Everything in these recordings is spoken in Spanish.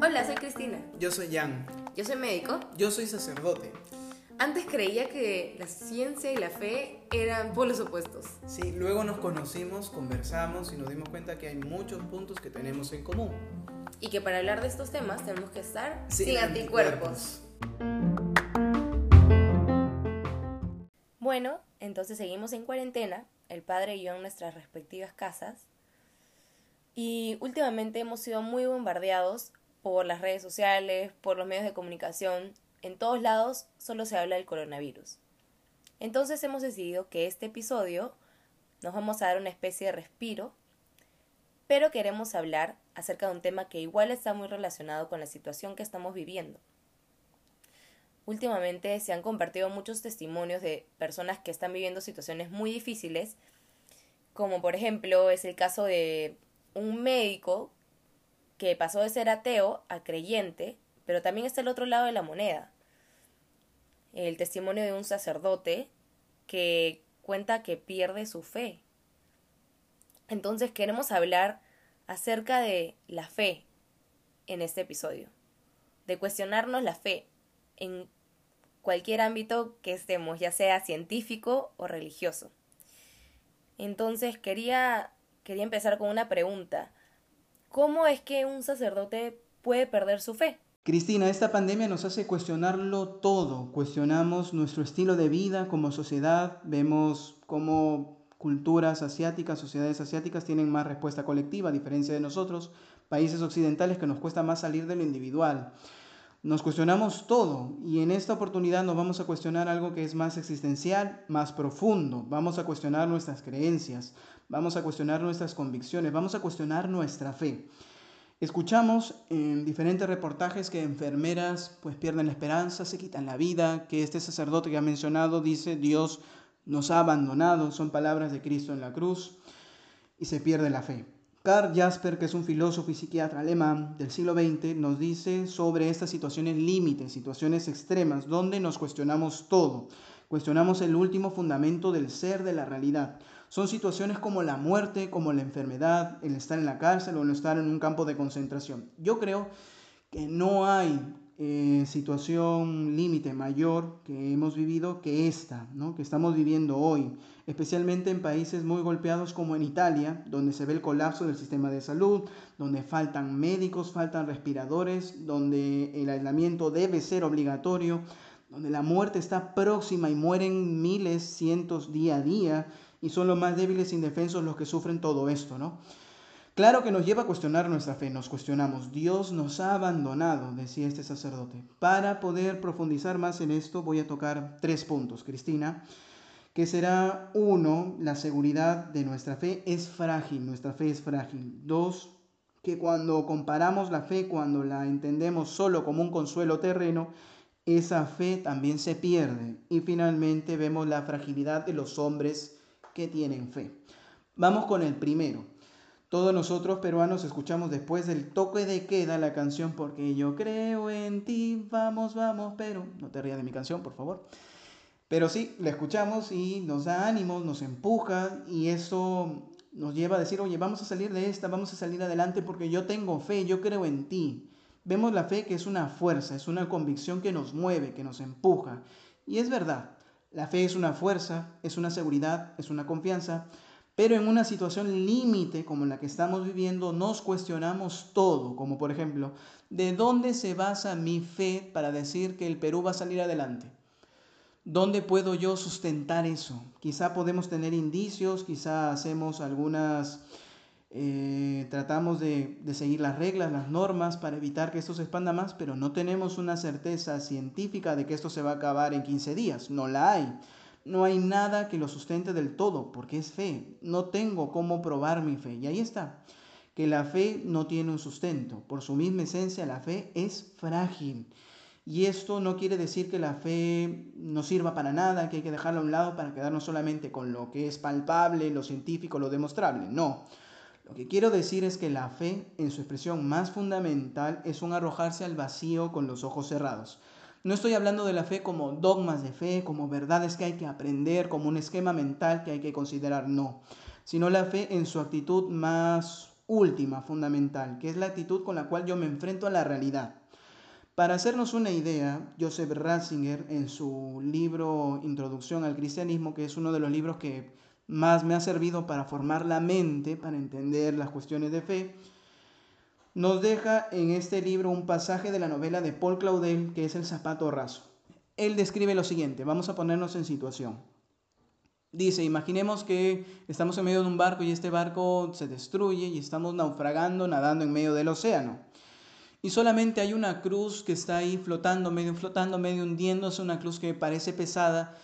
Hola, soy Cristina. Yo soy Jan. Yo soy médico. Yo soy sacerdote. Antes creía que la ciencia y la fe eran polos opuestos. Sí, luego nos conocimos, conversamos y nos dimos cuenta que hay muchos puntos que tenemos en común. Y que para hablar de estos temas tenemos que estar Sin sin, anticuerpos. Bueno, entonces seguimos en cuarentena, el padre y yo en nuestras respectivas casas. Y últimamente hemos sido muy bombardeados por las redes sociales, por los medios de comunicación. En todos lados solo se habla del coronavirus. Entonces hemos decidido que este episodio nos vamos a dar una especie de respiro, pero queremos hablar acerca de un tema que igual está muy relacionado con la situación que estamos viviendo. Últimamente se han compartido muchos testimonios de personas que están viviendo situaciones muy difíciles, como por ejemplo es el caso de un médico que pasó de ser ateo a creyente, pero también está el otro lado de la moneda. El testimonio de un sacerdote que cuenta que pierde su fe. Entonces queremos hablar acerca de la fe en este episodio, de cuestionarnos la fe en cualquier ámbito que estemos, ya sea científico o religioso. Entonces quería, quería empezar con una pregunta. ¿Cómo es que un sacerdote puede perder su fe? Cristina, esta pandemia nos hace cuestionarlo todo. Cuestionamos nuestro estilo de vida como sociedad, vemos cómo culturas asiáticas, sociedades asiáticas tienen más respuesta colectiva, a diferencia de nosotros, países occidentales que nos cuesta más salir de lo individual. Nos cuestionamos todo y en esta oportunidad nos vamos a cuestionar algo que es más existencial, más profundo. Vamos a cuestionar nuestras creencias, vamos a cuestionar nuestras convicciones, vamos a cuestionar nuestra fe. Escuchamos en diferentes reportajes que enfermeras pues pierden la esperanza, se quitan la vida, que este sacerdote que ha mencionado dice Dios nos ha abandonado, son palabras de Cristo en la cruz y se pierde la fe. Karl Jasper, que es un filósofo y psiquiatra alemán del siglo XX, nos dice sobre estas situaciones límites, situaciones extremas, donde nos cuestionamos todo. Cuestionamos el último fundamento del ser de la realidad. Son situaciones como la muerte, como la enfermedad, el estar en la cárcel o el estar en un campo de concentración. Yo creo que no hay eh, situación límite mayor que hemos vivido que esta, ¿no? que estamos viviendo hoy, especialmente en países muy golpeados como en Italia, donde se ve el colapso del sistema de salud, donde faltan médicos, faltan respiradores, donde el aislamiento debe ser obligatorio, donde la muerte está próxima y mueren miles, cientos día a día, y son los más débiles e indefensos los que sufren todo esto, ¿no? Claro que nos lleva a cuestionar nuestra fe, nos cuestionamos, Dios nos ha abandonado, decía este sacerdote. Para poder profundizar más en esto voy a tocar tres puntos, Cristina, que será uno, la seguridad de nuestra fe es frágil, nuestra fe es frágil. Dos, que cuando comparamos la fe, cuando la entendemos solo como un consuelo terreno, esa fe también se pierde. Y finalmente vemos la fragilidad de los hombres que tienen fe. Vamos con el primero. Todos nosotros peruanos escuchamos después del toque de queda la canción Porque yo creo en ti, vamos, vamos, pero... No te rías de mi canción, por favor. Pero sí, la escuchamos y nos da ánimos, nos empuja y eso nos lleva a decir, oye, vamos a salir de esta, vamos a salir adelante porque yo tengo fe, yo creo en ti. Vemos la fe que es una fuerza, es una convicción que nos mueve, que nos empuja. Y es verdad, la fe es una fuerza, es una seguridad, es una confianza, pero en una situación límite como la que estamos viviendo, nos cuestionamos todo, como por ejemplo, ¿de dónde se basa mi fe para decir que el Perú va a salir adelante? ¿Dónde puedo yo sustentar eso? Quizá podemos tener indicios, quizá hacemos algunas, eh, tratamos de, seguir las reglas, las normas para evitar que esto se expanda más, pero no tenemos una certeza científica de que esto se va a acabar en 15 días, no la hay. No hay nada que lo sustente del todo, porque es fe. No tengo cómo probar mi fe. Y ahí está, que la fe no tiene un sustento. Por su misma esencia, la fe es frágil. Y esto no quiere decir que la fe no sirva para nada, que hay que dejarla a un lado para quedarnos solamente con lo que es palpable, lo científico, lo demostrable. No. Lo que quiero decir es que la fe, en su expresión más fundamental, es un arrojarse al vacío con los ojos cerrados. No estoy hablando de la fe como dogmas de fe, como verdades que hay que aprender, como un esquema mental que hay que considerar, no, sino la fe en su actitud más última, fundamental, que es la actitud con la cual yo me enfrento a la realidad. Para hacernos una idea, Joseph Ratzinger, en su libro Introducción al Cristianismo, que es uno de los libros que más me ha servido para formar la mente, para entender las cuestiones de fe, nos deja en este libro un pasaje de la novela de Paul Claudel, que es El zapato raso. Él describe lo siguiente, vamos a ponernos en situación. Dice, imaginemos que estamos en medio de un barco y este barco se destruye y estamos naufragando, nadando en medio del océano y solamente hay una cruz que está ahí flotando, medio flotando, medio hundiéndose, una cruz que parece pesada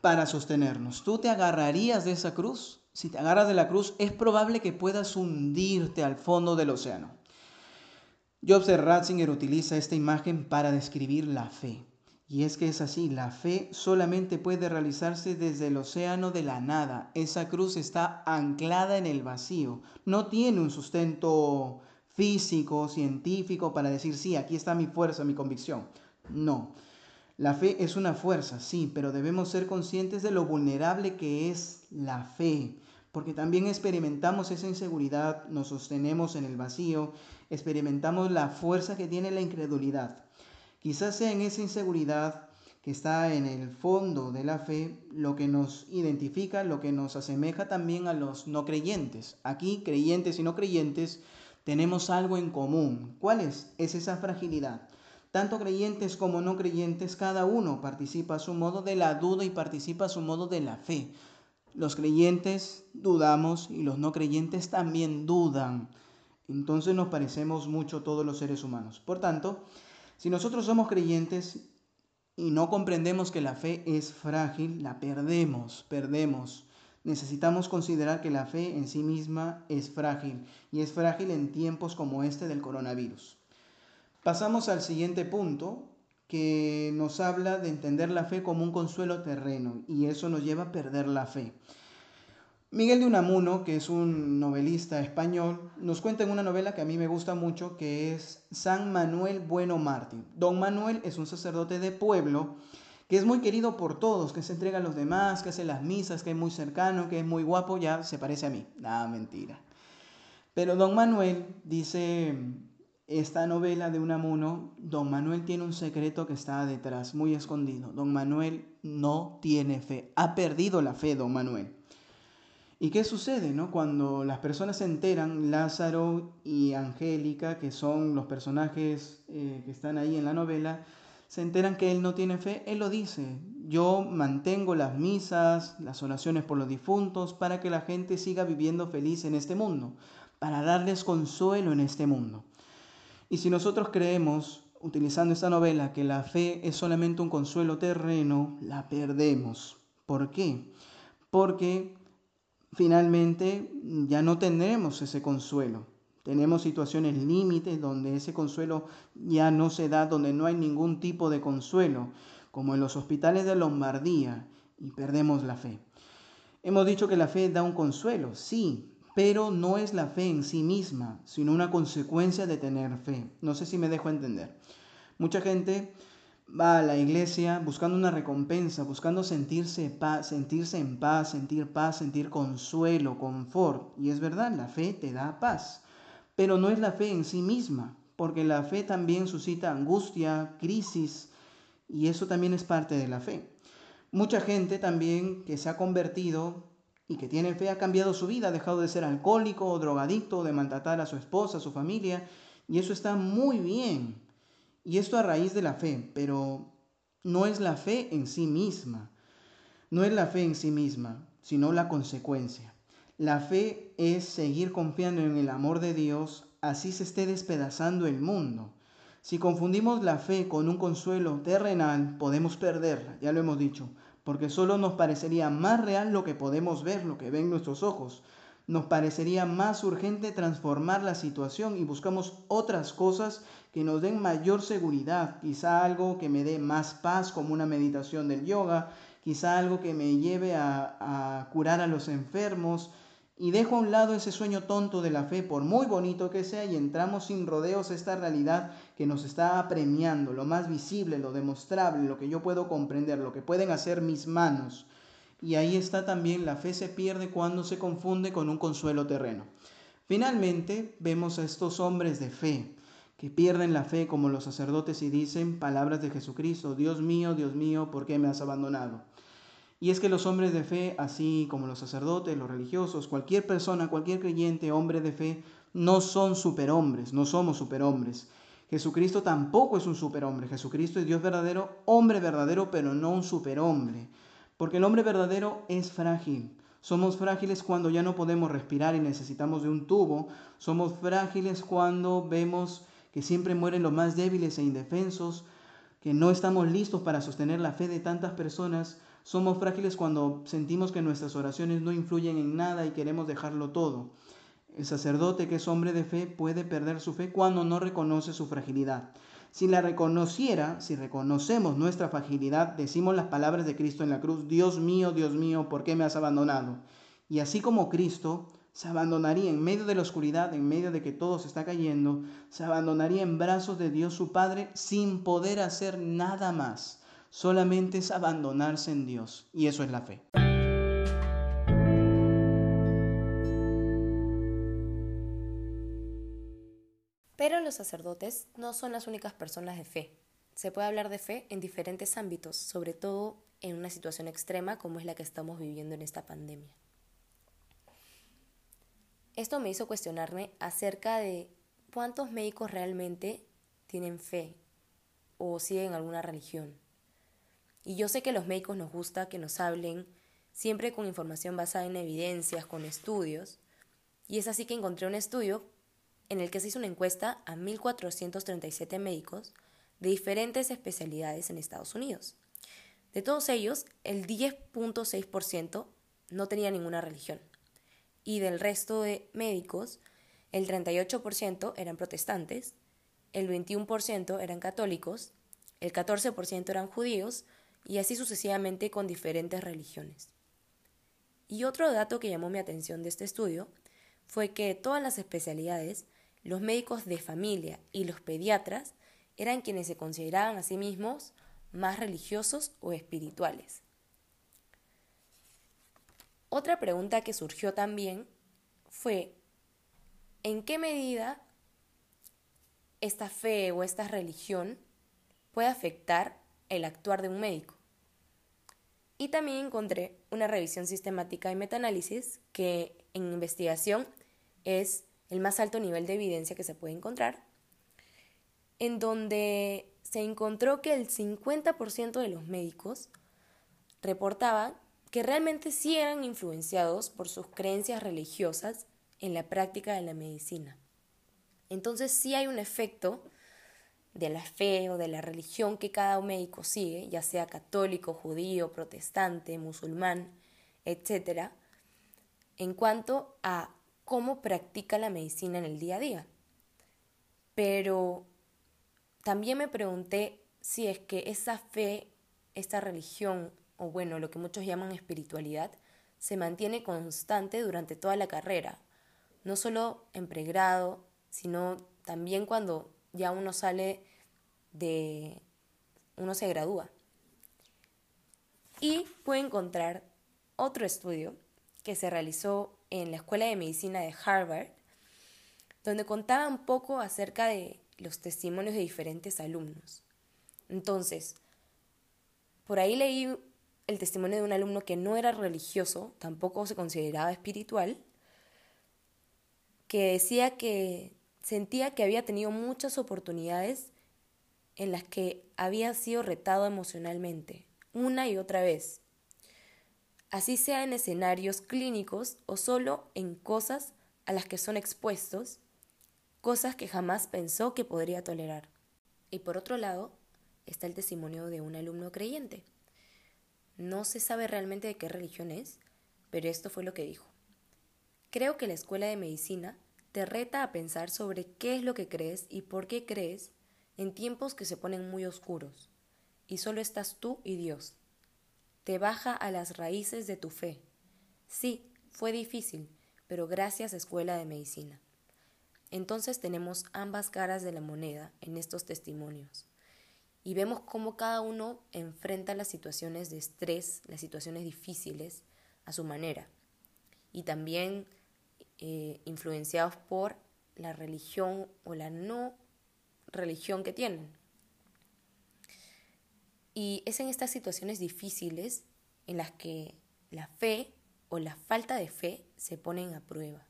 para sostenernos. ¿Tú te agarrarías de esa cruz? Si te agarras de la cruz, es probable que puedas hundirte al fondo del océano. Joseph Ratzinger utiliza esta imagen para describir la fe. Y es que es así, la fe solamente puede realizarse desde el océano de la nada. Esa cruz está anclada en el vacío, no tiene un sustento físico, científico, para decir, sí, aquí está mi fuerza, mi convicción. No. La fe es una fuerza, sí, pero debemos ser conscientes de lo vulnerable que es la fe, porque también experimentamos esa inseguridad, nos sostenemos en el vacío, experimentamos la fuerza que tiene la incredulidad. Quizás sea en esa inseguridad que está en el fondo de la fe lo que nos identifica, lo que nos asemeja también a los no creyentes. Aquí, creyentes y no creyentes, tenemos algo en común. ¿Cuál es? Es esa fragilidad. Tanto creyentes como no creyentes, cada uno participa a su modo de la duda y participa a su modo de la fe. Los creyentes dudamos y los no creyentes también dudan. Entonces nos parecemos mucho todos los seres humanos. Por tanto, si nosotros somos creyentes y no comprendemos que la fe es frágil, la perdemos, perdemos necesitamos considerar que la fe en sí misma es frágil y es frágil en tiempos como este del coronavirus. Pasamos al siguiente punto que nos habla de entender la fe como un consuelo terreno y eso nos lleva a perder la fe. Miguel de Unamuno, que es un novelista español, nos cuenta en una novela que a mí me gusta mucho, que es San Manuel Bueno Mártir. Don Manuel es un sacerdote de pueblo que es muy querido por todos, que se entrega a los demás, que hace las misas, que es muy cercano, que es muy guapo, ya se parece a mí. Nada, mentira. Pero don Manuel, dice esta novela de Unamuno, don Manuel tiene un secreto que está detrás, muy escondido. Don Manuel no tiene fe, ha perdido la fe, don Manuel. ¿Y qué sucede no? cuando las personas se enteran, Lázaro y Angélica, que son los personajes eh, que están ahí en la novela, se enteran que él no tiene fe, él lo dice. Yo mantengo las misas, las oraciones por los difuntos, para que la gente siga viviendo feliz en este mundo, para darles consuelo en este mundo. Y si nosotros creemos, utilizando esta novela, que la fe es solamente un consuelo terreno, la perdemos. ¿Por qué? Porque finalmente ya no tendremos ese consuelo. Tenemos situaciones límites donde ese consuelo ya no se da, donde no hay ningún tipo de consuelo, como en los hospitales de Lombardía, y perdemos la fe. Hemos dicho que la fe da un consuelo, sí, pero no es la fe en sí misma, sino una consecuencia de tener fe. No sé si me dejo entender. Mucha gente va a la iglesia buscando una recompensa, buscando sentirse, paz, sentirse en paz, sentir paz, sentir consuelo, confort. Y es verdad, la fe te da paz pero no es la fe en sí misma, porque la fe también suscita angustia, crisis, y eso también es parte de la fe. Mucha gente también que se ha convertido y que tiene fe ha cambiado su vida, ha dejado de ser alcohólico o drogadicto, de maltratar a su esposa, a su familia, y eso está muy bien. Y esto a raíz de la fe, pero no es la fe en sí misma, no es la fe en sí misma, sino la consecuencia. La fe es seguir confiando en el amor de Dios, así se esté despedazando el mundo. Si confundimos la fe con un consuelo terrenal, podemos perderla, ya lo hemos dicho, porque solo nos parecería más real lo que podemos ver, lo que ven nuestros ojos. Nos parecería más urgente transformar la situación y buscamos otras cosas que nos den mayor seguridad, quizá algo que me dé más paz como una meditación del yoga, quizá algo que me lleve a, a curar a los enfermos, y dejo a un lado ese sueño tonto de la fe, por muy bonito que sea, y entramos sin rodeos a esta realidad que nos está apremiando, lo más visible, lo demostrable, lo que yo puedo comprender, lo que pueden hacer mis manos. Y ahí está también, la fe se pierde cuando se confunde con un consuelo terreno. Finalmente, vemos a estos hombres de fe que pierden la fe como los sacerdotes y dicen palabras de Jesucristo, Dios mío, Dios mío, ¿por qué me has abandonado? Y es que los hombres de fe, así como los sacerdotes, los religiosos, cualquier persona, cualquier creyente, hombre de fe, no son superhombres, no somos superhombres. Jesucristo tampoco es un superhombre. Jesucristo es Dios verdadero, hombre verdadero, pero no un superhombre. Porque el hombre verdadero es frágil. Somos frágiles cuando ya no podemos respirar y necesitamos de un tubo. Somos frágiles cuando vemos que siempre mueren los más débiles e indefensos, que no estamos listos para sostener la fe de tantas personas. Somos frágiles cuando sentimos que nuestras oraciones no influyen en nada y queremos dejarlo todo. El sacerdote que es hombre de fe puede perder su fe cuando no reconoce su fragilidad. Si la reconociera, si reconocemos nuestra fragilidad, decimos las palabras de Cristo en la cruz, Dios mío, Dios mío, ¿por qué me has abandonado? Y así como Cristo se abandonaría en medio de la oscuridad, en medio de que todo se está cayendo, se abandonaría en brazos de Dios su Padre sin poder hacer nada más. Solamente es abandonarse en Dios. Y eso es la fe. Pero los sacerdotes no son las únicas personas de fe. Se puede hablar de fe en diferentes ámbitos, sobre todo en una situación extrema como es la que estamos viviendo en esta pandemia. Esto me hizo cuestionarme acerca de cuántos médicos realmente tienen fe o siguen alguna religión. Y yo sé que los médicos nos gusta que nos hablen siempre con información basada en evidencias, con estudios, y es así que encontré un estudio en el que se hizo una encuesta a 1.437 médicos de diferentes especialidades en Estados Unidos. De todos ellos, el 10.6% no tenía ninguna religión. Y del resto de médicos, el 38% eran protestantes, el 21% eran católicos, el 14% eran judíos y así sucesivamente con diferentes religiones. Y otro dato que llamó mi atención de este estudio fue que todas las especialidades los médicos de familia y los pediatras eran quienes se consideraban a sí mismos más religiosos o espirituales. Otra pregunta que surgió también fue, ¿en qué medida esta fe o esta religión puede afectar el actuar de un médico? Y también encontré una revisión sistemática y metaanálisis que en investigación es el más alto nivel de evidencia que se puede encontrar, en donde se encontró que el 50% de los médicos reportaban que realmente sí eran influenciados por sus creencias religiosas en la práctica de la medicina. Entonces sí hay un efecto de la fe o de la religión que cada médico sigue, ya sea católico, judío, protestante, musulmán, etc., en cuanto a cómo practica la medicina en el día a día. Pero también me pregunté si es que esa fe, esta religión, o bueno, lo que muchos llaman espiritualidad, se mantiene constante durante toda la carrera, no solo en pregrado, sino también cuando ya uno sale de, uno se gradúa. Y pude encontrar otro estudio que se realizó en la Escuela de Medicina de Harvard, donde contaba un poco acerca de los testimonios de diferentes alumnos. Entonces, por ahí leí el testimonio de un alumno que no era religioso, tampoco se consideraba espiritual, que decía que sentía que había tenido muchas oportunidades en las que había sido retado emocionalmente, una y otra vez, así sea en escenarios clínicos o solo en cosas a las que son expuestos, cosas que jamás pensó que podría tolerar. Y por otro lado, está el testimonio de un alumno creyente. No se sabe realmente de qué religión es, pero esto fue lo que dijo. Creo que la escuela de medicina te reta a pensar sobre qué es lo que crees y por qué crees en tiempos que se ponen muy oscuros, y solo estás tú y Dios te baja a las raíces de tu fe. Sí, fue difícil, pero gracias Escuela de Medicina. Entonces tenemos ambas caras de la moneda en estos testimonios. y vemos cómo cada uno enfrenta las situaciones de estrés, las situaciones difíciles a su manera y también eh, influenciados por la religión o la no religión que tienen. Y es en estas situaciones difíciles en las que la fe o la falta de fe se ponen a prueba.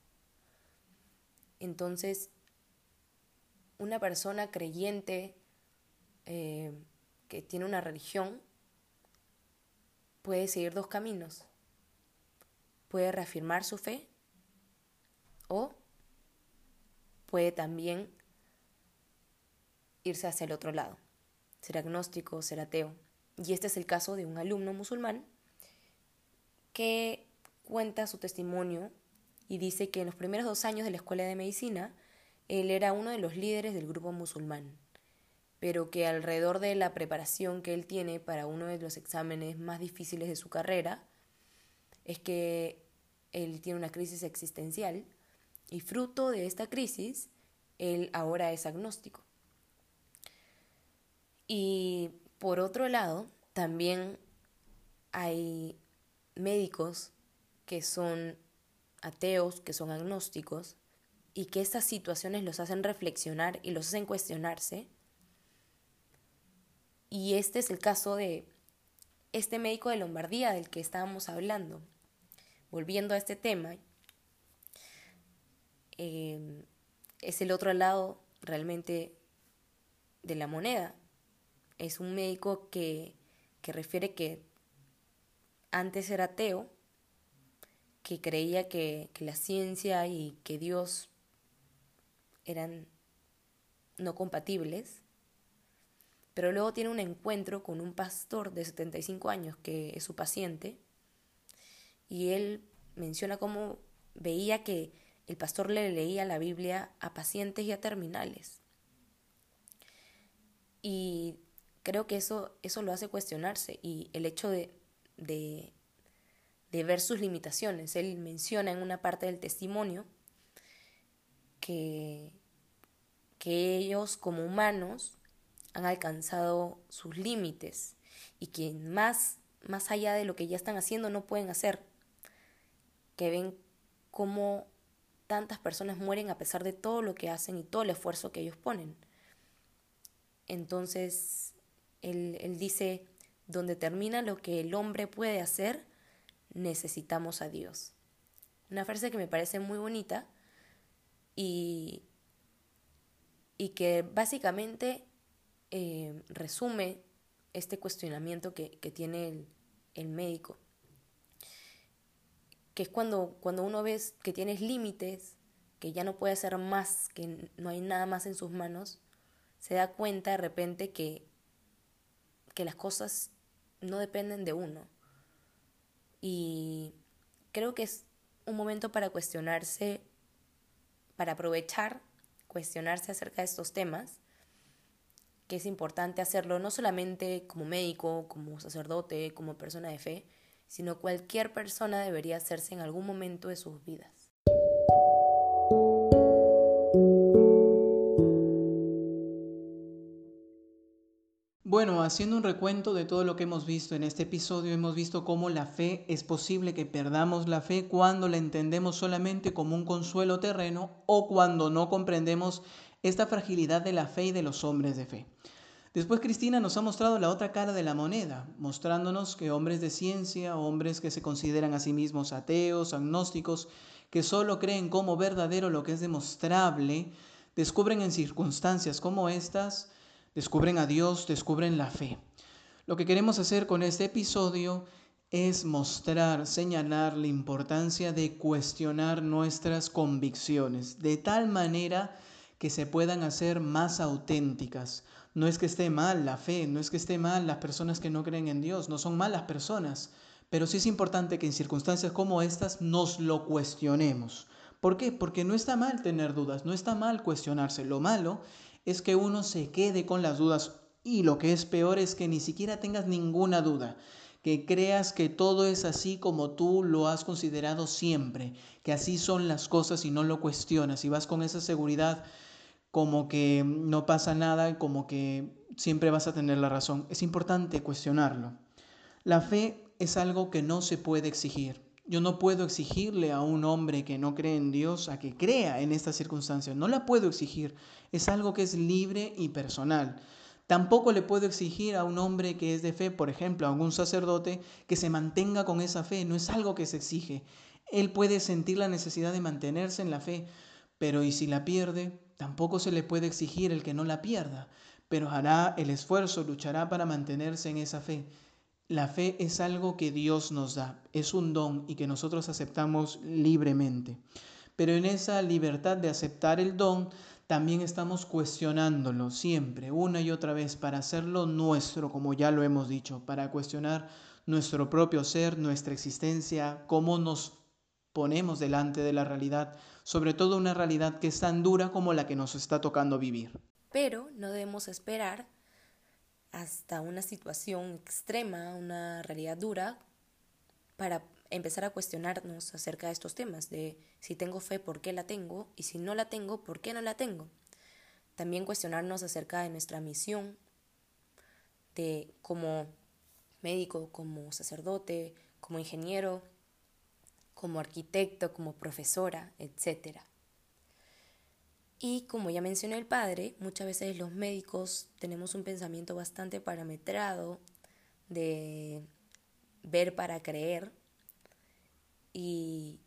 Entonces, una persona creyente eh, que tiene una religión puede seguir dos caminos. Puede reafirmar su fe o puede también irse hacia el otro lado, ser agnóstico, ser ateo. Y este es el caso de un alumno musulmán que cuenta su testimonio y dice que en los primeros dos años de la escuela de medicina, él era uno de los líderes del grupo musulmán, pero que alrededor de la preparación que él tiene para uno de los exámenes más difíciles de su carrera, es que él tiene una crisis existencial y fruto de esta crisis, él ahora es agnóstico. Y por otro lado, también hay médicos que son ateos, que son agnósticos, y que estas situaciones los hacen reflexionar y los hacen cuestionarse. Y este es el caso de este médico de Lombardía del que estábamos hablando. Volviendo a este tema, eh, es el otro lado realmente de la moneda. Es un médico que, que refiere que antes era ateo, que creía que, que la ciencia y que Dios eran no compatibles, pero luego tiene un encuentro con un pastor de 75 años que es su paciente y él menciona cómo veía que el pastor le leía la Biblia a pacientes y a terminales. Y creo que eso, eso lo hace cuestionarse y el hecho de, de, ver sus limitaciones. Él menciona en una parte del testimonio que, que ellos como humanos han alcanzado sus límites y que más, más allá de lo que ya están haciendo no pueden hacer. Que ven cómo tantas personas mueren a pesar de todo lo que hacen y todo el esfuerzo que ellos ponen. Entonces, él, él dice, donde termina lo que el hombre puede hacer, necesitamos a Dios. Una frase que me parece muy bonita y, y que básicamente eh, resume este cuestionamiento que, que tiene el, el médico que es cuando, cuando uno ve que tienes límites, que ya no puede hacer más, que no hay nada más en sus manos, se da cuenta de repente que, que las cosas no dependen de uno. Y creo que es un momento para cuestionarse, para aprovechar, cuestionarse acerca de estos temas, que es importante hacerlo no solamente como médico, como sacerdote, como persona de fe, sino cualquier persona debería hacerse en algún momento de sus vidas. Bueno, haciendo un recuento de todo lo que hemos visto en este episodio, hemos visto cómo la fe es posible que perdamos la fe cuando la entendemos solamente como un consuelo terreno o cuando no comprendemos esta fragilidad de la fe y de los hombres de fe. Después Cristina nos ha mostrado la otra cara de la moneda, mostrándonos que hombres de ciencia, hombres que se consideran a sí mismos ateos, agnósticos, que solo creen como verdadero lo que es demostrable, descubren en circunstancias como estas, descubren a Dios, descubren la fe. Lo que queremos hacer con este episodio es mostrar, señalar la importancia de cuestionar nuestras convicciones, de tal manera que se puedan hacer más auténticas, no es que esté mal la fe, no es que esté mal las personas que no creen en Dios, no son malas personas, pero sí es importante que en circunstancias como estas nos lo cuestionemos. ¿Por qué? Porque no está mal tener dudas, no está mal cuestionarse. Lo malo es que uno se quede con las dudas y lo que es peor es que ni siquiera tengas ninguna duda, que creas que todo es así como tú lo has considerado siempre, que así son las cosas y no lo cuestionas y vas con esa seguridad como que no pasa nada como que siempre vas a tener la razón. Es importante cuestionarlo. La fe es algo que no se puede exigir. Yo no puedo exigirle a un hombre que no cree en Dios a que crea en estas circunstancias. No la puedo exigir. Es algo que es libre y personal. Tampoco le puedo exigir a un hombre que es de fe, por ejemplo, a algún sacerdote, que se mantenga con esa fe. No es algo que se exige. Él puede sentir la necesidad de mantenerse en la fe, pero ¿y si la pierde? Tampoco se le puede exigir el que no la pierda, pero hará el esfuerzo, luchará para mantenerse en esa fe. La fe es algo que Dios nos da, es un don y que nosotros aceptamos libremente. Pero en esa libertad de aceptar el don, también estamos cuestionándolo siempre, una y otra vez, para hacerlo nuestro, como ya lo hemos dicho, para cuestionar nuestro propio ser, nuestra existencia, cómo nos ponemos delante de la realidad, sobre todo una realidad que es tan dura como la que nos está tocando vivir. Pero no debemos esperar hasta una situación extrema, una realidad dura, para empezar a cuestionarnos acerca de estos temas, de si tengo fe, ¿por qué la tengo? Y si no la tengo, ¿por qué no la tengo? También cuestionarnos acerca de nuestra misión, de como médico, como sacerdote, como ingeniero, como arquitecto, como profesora, etcétera. Y como ya mencionó el padre, muchas veces los médicos tenemos un pensamiento bastante parametrado de ver para creer. Y,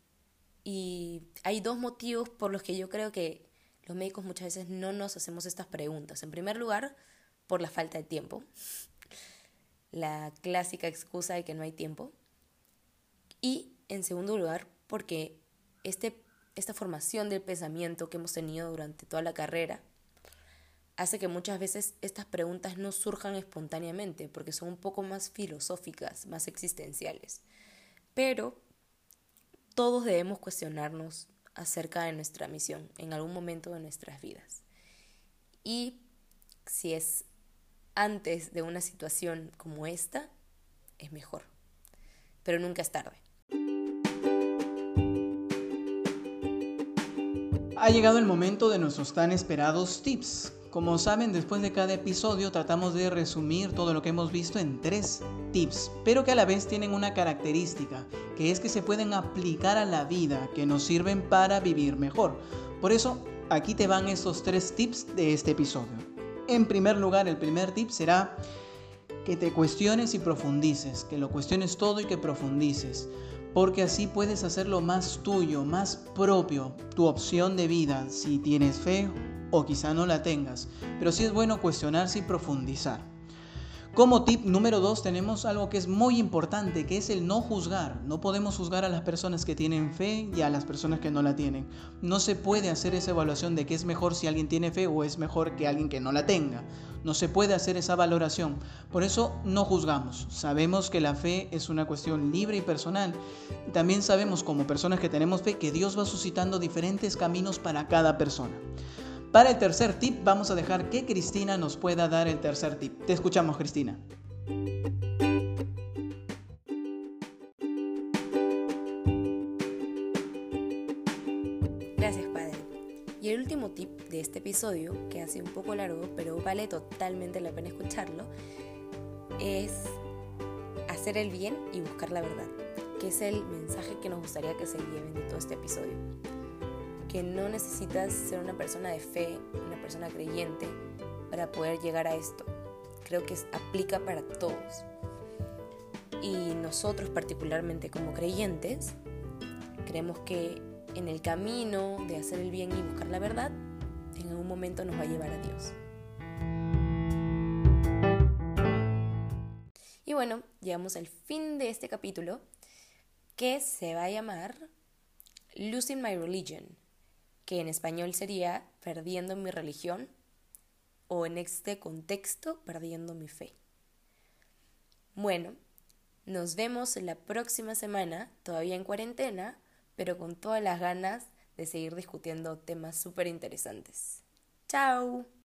y hay dos motivos por los que yo creo que los médicos muchas veces no nos hacemos estas preguntas. En primer lugar, por la falta de tiempo. La clásica excusa de que no hay tiempo. Y en segundo lugar, porque este esta formación del pensamiento que hemos tenido durante toda la carrera hace que muchas veces estas preguntas no surjan espontáneamente porque son un poco más filosóficas, más existenciales. Pero todos debemos cuestionarnos acerca de nuestra misión en algún momento de nuestras vidas. Y si es antes de una situación como esta, es mejor. Pero nunca es tarde. Ha llegado el momento de nuestros tan esperados tips. Como saben, después de cada episodio tratamos de resumir todo lo que hemos visto en tres tips, pero que a la vez tienen una característica, que es que se pueden aplicar a la vida, que nos sirven para vivir mejor. Por eso, aquí te van estos tres tips de este episodio. En primer lugar, el primer tip será que te cuestiones y profundices, que lo cuestiones todo y que profundices porque así puedes hacerlo más tuyo, más propio, tu opción de vida, si tienes fe o quizá no la tengas. Pero sí es bueno cuestionarse y profundizar. Como tip número dos tenemos algo que es muy importante, que es el no juzgar. No podemos juzgar a las personas que tienen fe y a las personas que no la tienen. No se puede hacer esa evaluación de que es mejor si alguien tiene fe o es mejor que alguien que no la tenga. No se puede hacer esa valoración. Por eso no juzgamos. Sabemos que la fe es una cuestión libre y personal. También sabemos como personas que tenemos fe que Dios va suscitando diferentes caminos para cada persona. Para el tercer tip vamos a dejar que Cristina nos pueda dar el tercer tip. Te escuchamos, Cristina. Gracias, padre. Y el último tip de este episodio, que ha sido un poco largo, pero vale totalmente la pena escucharlo, es hacer el bien y buscar la verdad, que es el mensaje que nos gustaría que se lleven de todo este episodio que no necesitas ser una persona de fe, una persona creyente para poder llegar a esto. Creo que aplica para todos. Y nosotros particularmente como creyentes, creemos que en el camino de hacer el bien y buscar la verdad, en algún momento nos va a llevar a Dios. Y bueno, llegamos al fin de este capítulo que se va a llamar Losing My Religion que en español sería perdiendo mi religión o en este contexto perdiendo mi fe. Bueno, nos vemos la próxima semana, todavía en cuarentena, pero con todas las ganas de seguir discutiendo temas súper interesantes. ¡Chao!